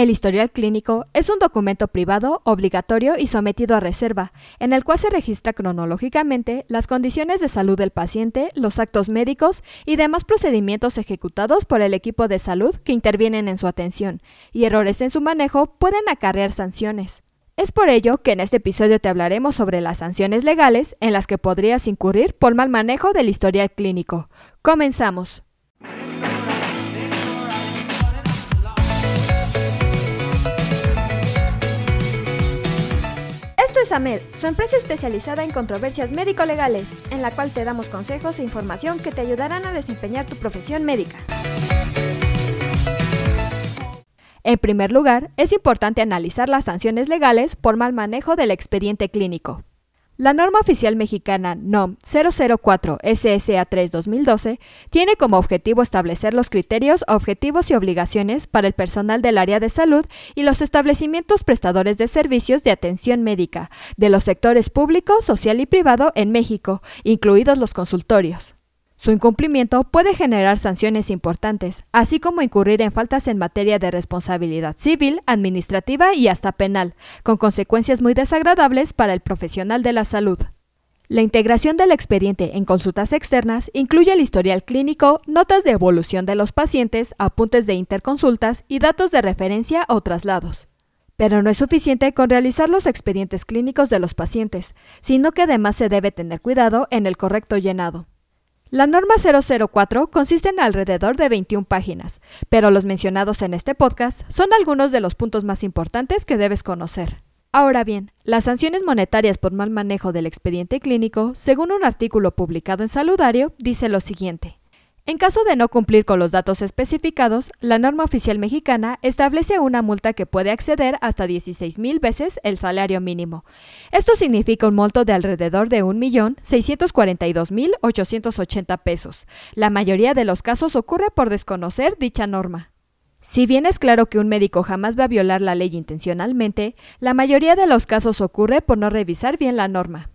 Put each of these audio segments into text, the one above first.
El historial clínico es un documento privado, obligatorio y sometido a reserva, en el cual se registra cronológicamente las condiciones de salud del paciente, los actos médicos y demás procedimientos ejecutados por el equipo de salud que intervienen en su atención, y errores en su manejo pueden acarrear sanciones. Es por ello que en este episodio te hablaremos sobre las sanciones legales en las que podrías incurrir por mal manejo del historial clínico. Comenzamos. Es AMED, su empresa especializada en controversias médico-legales, en la cual te damos consejos e información que te ayudarán a desempeñar tu profesión médica. En primer lugar, es importante analizar las sanciones legales por mal manejo del expediente clínico. La norma oficial mexicana NOM 004 SSA 3 2012 tiene como objetivo establecer los criterios, objetivos y obligaciones para el personal del área de salud y los establecimientos prestadores de servicios de atención médica de los sectores público, social y privado en México, incluidos los consultorios. Su incumplimiento puede generar sanciones importantes, así como incurrir en faltas en materia de responsabilidad civil, administrativa y hasta penal, con consecuencias muy desagradables para el profesional de la salud. La integración del expediente en consultas externas incluye el historial clínico, notas de evolución de los pacientes, apuntes de interconsultas y datos de referencia o traslados. Pero no es suficiente con realizar los expedientes clínicos de los pacientes, sino que además se debe tener cuidado en el correcto llenado. La norma 004 consiste en alrededor de 21 páginas, pero los mencionados en este podcast son algunos de los puntos más importantes que debes conocer. Ahora bien, las sanciones monetarias por mal manejo del expediente clínico, según un artículo publicado en Saludario, dice lo siguiente. En caso de no cumplir con los datos especificados, la norma oficial mexicana establece una multa que puede acceder hasta 16 mil veces el salario mínimo. Esto significa un monto de alrededor de 1.642.880 pesos. La mayoría de los casos ocurre por desconocer dicha norma. Si bien es claro que un médico jamás va a violar la ley intencionalmente, la mayoría de los casos ocurre por no revisar bien la norma.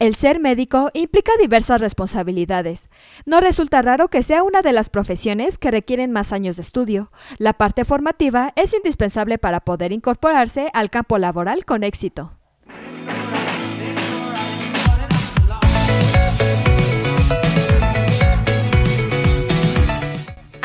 El ser médico implica diversas responsabilidades. No resulta raro que sea una de las profesiones que requieren más años de estudio. La parte formativa es indispensable para poder incorporarse al campo laboral con éxito.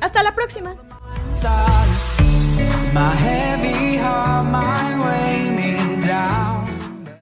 ¡Hasta la próxima!